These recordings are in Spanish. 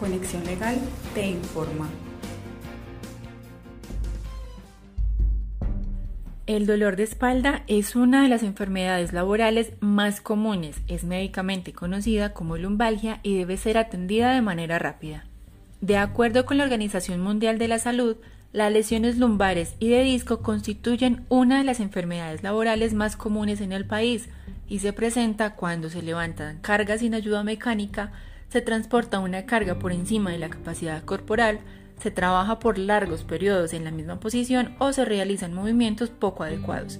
Conexión Legal te informa. El dolor de espalda es una de las enfermedades laborales más comunes, es médicamente conocida como lumbalgia y debe ser atendida de manera rápida. De acuerdo con la Organización Mundial de la Salud, las lesiones lumbares y de disco constituyen una de las enfermedades laborales más comunes en el país y se presenta cuando se levantan cargas sin ayuda mecánica, se transporta una carga por encima de la capacidad corporal, se trabaja por largos periodos en la misma posición o se realizan movimientos poco adecuados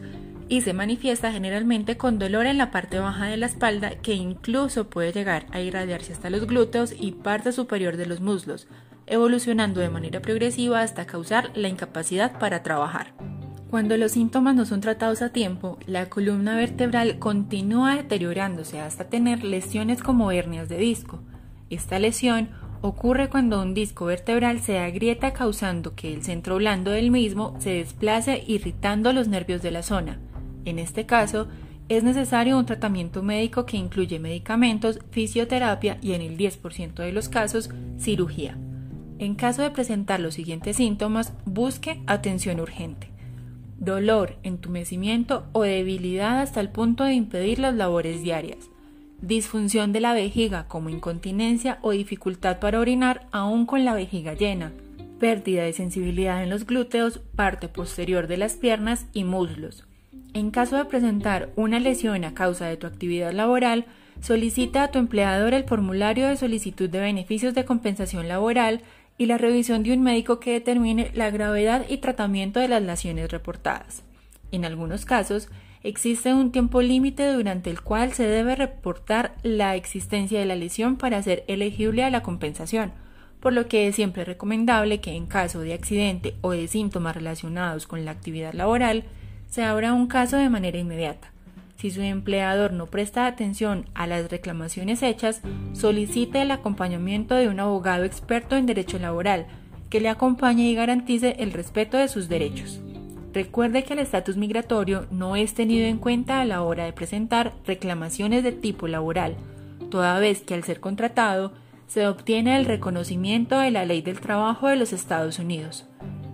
y se manifiesta generalmente con dolor en la parte baja de la espalda que incluso puede llegar a irradiarse hasta los glúteos y parte superior de los muslos, evolucionando de manera progresiva hasta causar la incapacidad para trabajar. Cuando los síntomas no son tratados a tiempo, la columna vertebral continúa deteriorándose hasta tener lesiones como hernias de disco. Esta lesión ocurre cuando un disco vertebral se agrieta causando que el centro blando del mismo se desplace irritando los nervios de la zona. En este caso, es necesario un tratamiento médico que incluye medicamentos, fisioterapia y en el 10% de los casos, cirugía. En caso de presentar los siguientes síntomas, busque atención urgente. Dolor, entumecimiento o debilidad hasta el punto de impedir las labores diarias disfunción de la vejiga como incontinencia o dificultad para orinar aún con la vejiga llena, pérdida de sensibilidad en los glúteos, parte posterior de las piernas y muslos. En caso de presentar una lesión a causa de tu actividad laboral, solicita a tu empleador el formulario de solicitud de beneficios de compensación laboral y la revisión de un médico que determine la gravedad y tratamiento de las lesiones reportadas. En algunos casos, existe un tiempo límite durante el cual se debe reportar la existencia de la lesión para ser elegible a la compensación, por lo que es siempre recomendable que en caso de accidente o de síntomas relacionados con la actividad laboral, se abra un caso de manera inmediata. Si su empleador no presta atención a las reclamaciones hechas, solicite el acompañamiento de un abogado experto en derecho laboral que le acompañe y garantice el respeto de sus derechos. Recuerde que el estatus migratorio no es tenido en cuenta a la hora de presentar reclamaciones de tipo laboral, toda vez que al ser contratado se obtiene el reconocimiento de la ley del trabajo de los Estados Unidos.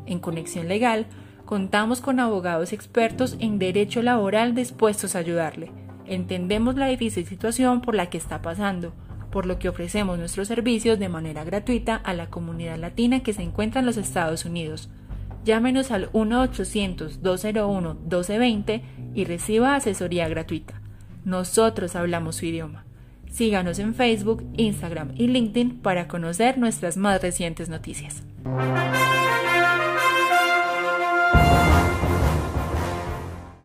En Conexión Legal, contamos con abogados expertos en derecho laboral dispuestos a ayudarle. Entendemos la difícil situación por la que está pasando, por lo que ofrecemos nuestros servicios de manera gratuita a la comunidad latina que se encuentra en los Estados Unidos. Llámenos al 1-800-201-1220 y reciba asesoría gratuita. Nosotros hablamos su idioma. Síganos en Facebook, Instagram y LinkedIn para conocer nuestras más recientes noticias.